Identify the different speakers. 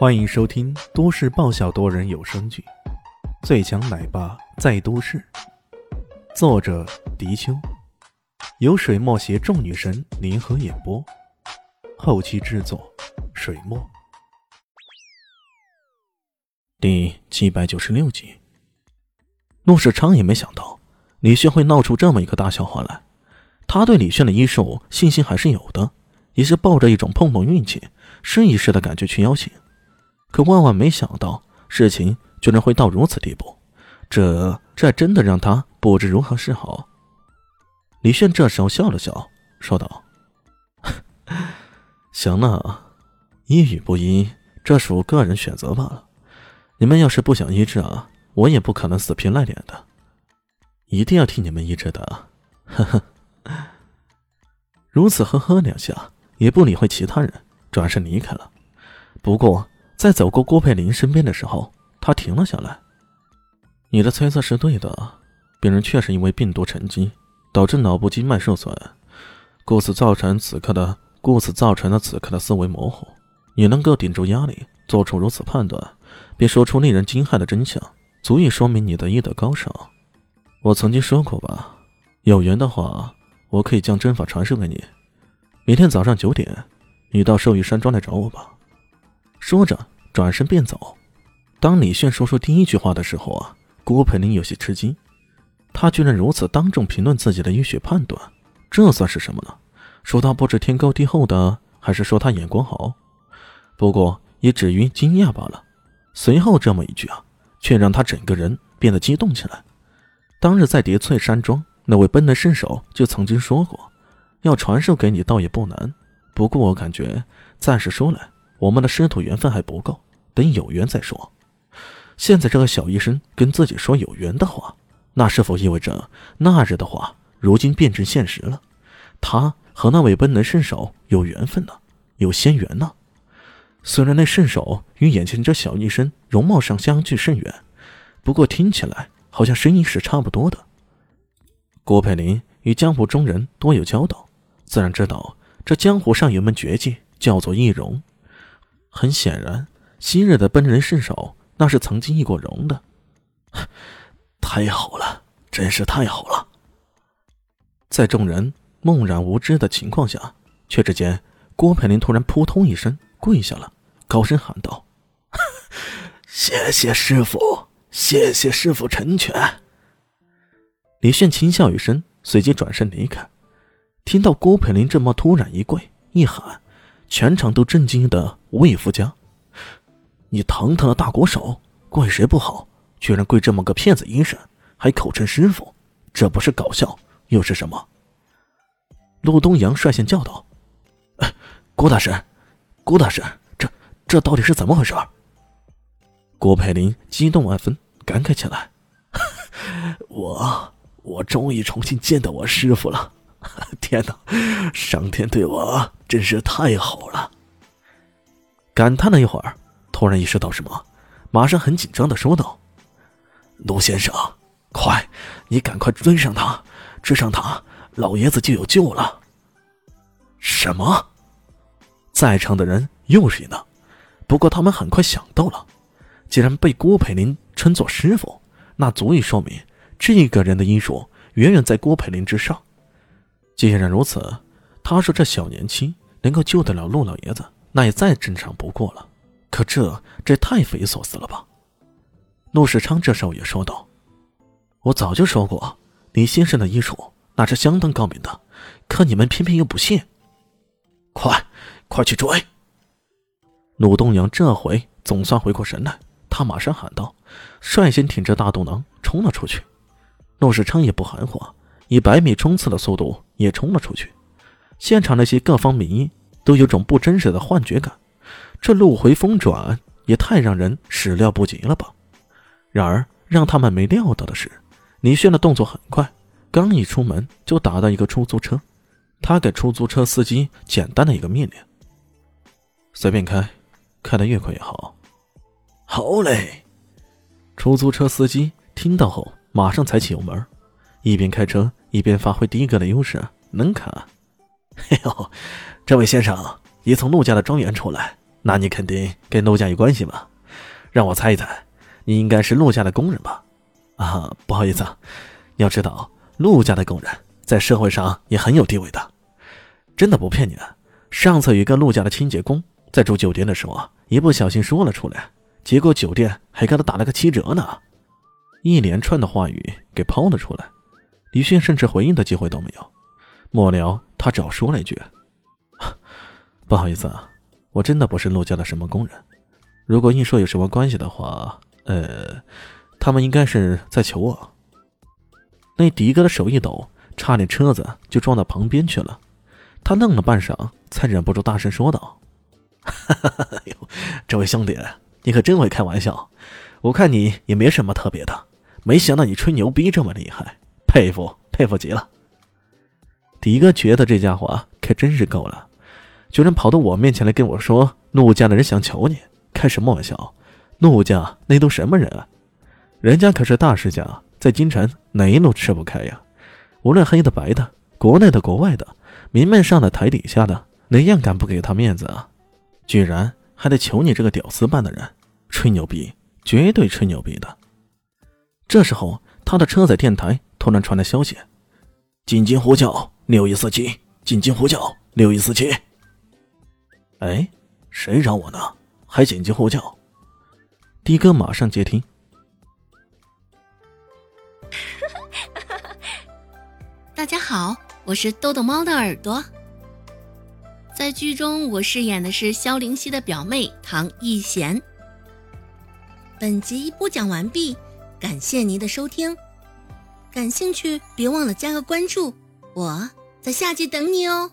Speaker 1: 欢迎收听都市爆笑多人有声剧《最强奶爸在都市》，作者：迪秋，由水墨携众女神联合演播，后期制作：水墨。第七百九十六集，陆世昌也没想到李炫会闹出这么一个大笑话来。他对李炫的医术信心还是有的，也是抱着一种碰碰运气、试一试的感觉去邀请。可万万没想到，事情居然会到如此地步，这这真的让他不知如何是好。李炫这时候笑了笑，说道：“行了，医与不医，这属个人选择罢了。你们要是不想医治啊，我也不可能死皮赖脸的，一定要替你们医治的。”呵呵，如此呵呵两下，也不理会其他人，转身离开了。不过。在走过郭佩林身边的时候，他停了下来。你的猜测是对的，病人确实因为病毒沉积，导致脑部经脉受损，故此造成此刻的故此造成了此刻的思维模糊。你能够顶住压力，做出如此判断，并说出令人惊骇的真相，足以说明你的医德高尚。我曾经说过吧，有缘的话，我可以将针法传授给你。明天早上九点，你到寿玉山庄来找我吧。说着。转身便走。当李炫说出第一句话的时候啊，郭培林有些吃惊。他居然如此当众评论自己的医学判断，这算是什么呢？说他不知天高地厚的，还是说他眼光好？不过也止于惊讶罢了。随后这么一句啊，却让他整个人变得激动起来。当日在叠翠山庄，那位奔的圣手就曾经说过，要传授给你倒也不难。不过我感觉，暂时说来。我们的师徒缘分还不够，等有缘再说。现在这个小医生跟自己说有缘的话，那是否意味着那日的话如今变成现实了？他和那位本能圣手有缘分呢，有仙缘呢。虽然那圣手与眼前这小医生容貌上相距甚远，不过听起来好像声音是差不多的。郭佩林与江湖中人多有交道，自然知道这江湖上有门绝技叫做易容。很显然，昔日的奔人圣手那是曾经易过容的。太好了，真是太好了！在众人懵然无知的情况下，却只见郭佩林突然扑通一声跪下了，高声喊道：“谢谢师傅，谢谢师傅成全。”李炫轻笑一声，随即转身离开。听到郭佩林这么突然一跪一喊。全场都震惊的魏福家，你堂堂的大国手，怪谁不好？居然跪这么个骗子医生，还口称师傅，这不是搞笑又是什么？陆东阳率先叫道：“郭大师，郭大师，这这到底是怎么回事？”郭佩林激动万分，感慨起来：“ 我我终于重新见到我师傅了。”天哪，上天对我真是太好了！感叹了一会儿，突然意识到什么，马上很紧张的说道：“卢先生，快，你赶快追上他，追上他，老爷子就有救了。”什么？在场的人又是一愣，不过他们很快想到了，既然被郭培林称作师傅，那足以说明这个人的医术远远在郭培林之上。既然如此，他说这小年轻能够救得了陆老爷子，那也再正常不过了。可这这太匪夷所思了吧？陆世昌这时候也说道：“我早就说过，李先生的医术那是相当高明的，可你们偏偏又不信。快，快去追！”陆东阳这回总算回过神来，他马上喊道，率先挺着大肚囊冲了出去。陆世昌也不含糊。以百米冲刺的速度也冲了出去，现场那些各方名医都有种不真实的幻觉感，这路回风转也太让人始料不及了吧！然而让他们没料到的是，李轩的动作很快，刚一出门就打到一个出租车，他给出租车司机简单的一个命令：随便开，开得越快越好。
Speaker 2: 好嘞！
Speaker 1: 出租车司机听到后马上踩起油门，一边开车。一边发挥的哥的优势，能砍。
Speaker 2: 嘿 呦，这位先生，你从陆家的庄园出来，
Speaker 1: 那你肯定跟陆家有关系吧？让我猜一猜，你应该是陆家的工人吧？啊，不好意思，啊，要知道陆家的工人在社会上也很有地位的，真的不骗你的。上次有一个陆家的清洁工在住酒店的时候，一不小心说了出来，结果酒店还给他打了个七折呢。一连串的话语给抛了出来，李迅甚至回应的机会都没有。末了，他只好说了一句：“ 不好意思啊，我真的不是陆家的什么工人。如果硬说有什么关系的话，呃，他们应该是在求我。”那迪哥的手一抖，差点车子就撞到旁边去了。他愣了半晌，才忍不住大声说道：“哈哈，这位兄弟，你可真会开玩笑！我看你也没什么特别的。”没想到你吹牛逼这么厉害，佩服佩服极了。迪哥觉得这家伙可真是够了，居然跑到我面前来跟我说陆家的人想求你，开什么玩笑？陆家那都什么人啊？人家可是大世家，在京城哪一路吃不开呀？无论黑的白的，国内的国外的，明面上的台底下的，哪样敢不给他面子啊？居然还得求你这个屌丝般的人，吹牛逼，绝对吹牛逼的。这时候，他的车载电台突然传来消息：“紧急呼叫六一四七，紧急呼叫六一四七。”哎，谁找我呢？还紧急呼叫？的哥马上接听。
Speaker 3: 大家好，我是豆豆猫的耳朵。在剧中，我饰演的是萧灵溪的表妹唐艺贤。本集播讲完毕。感谢您的收听，感兴趣别忘了加个关注，我在下集等你哦。